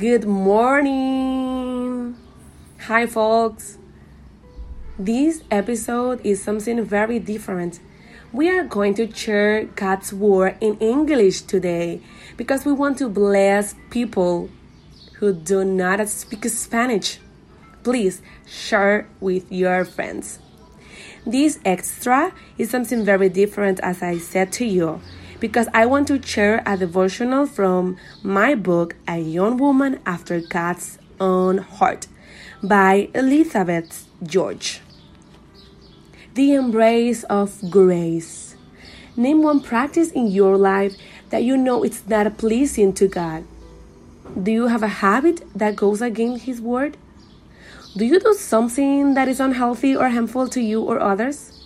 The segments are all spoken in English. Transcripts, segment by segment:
Good morning. Hi, folks. This episode is something very different. We are going to share God's word in English today because we want to bless people who do not speak Spanish. Please share with your friends. This extra is something very different, as I said to you, because I want to share a devotional from my book, A Young Woman After God's Own Heart, by Elizabeth George. The embrace of grace. Name one practice in your life that you know it's not pleasing to God. Do you have a habit that goes against His word? Do you do something that is unhealthy or harmful to you or others?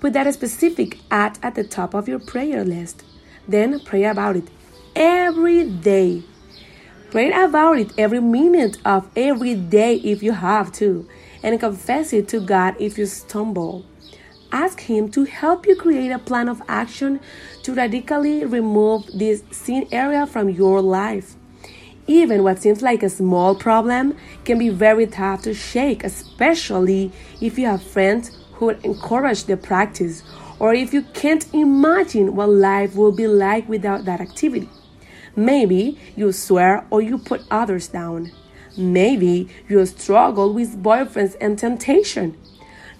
Put that specific at at the top of your prayer list. Then pray about it every day. Pray about it every minute of every day if you have to, and confess it to God if you stumble. Ask Him to help you create a plan of action to radically remove this sin area from your life. Even what seems like a small problem can be very tough to shake, especially if you have friends who encourage the practice or if you can't imagine what life will be like without that activity. Maybe you swear or you put others down. Maybe you struggle with boyfriends and temptation.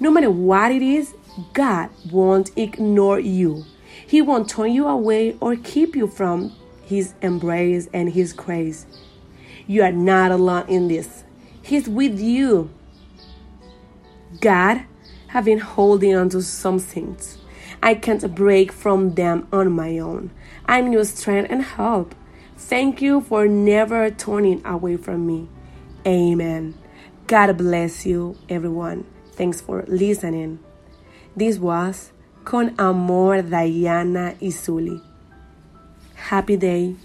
No matter what it is, God won't ignore you. He won't turn you away or keep you from his embrace and His grace. You are not alone in this. He's with you. God have been holding on to some things. I can't break from them on my own. I'm your strength and help. Thank you for never turning away from me. Amen. God bless you, everyone. Thanks for listening. This was Con Amor Dahiana y Zuly. Happy day.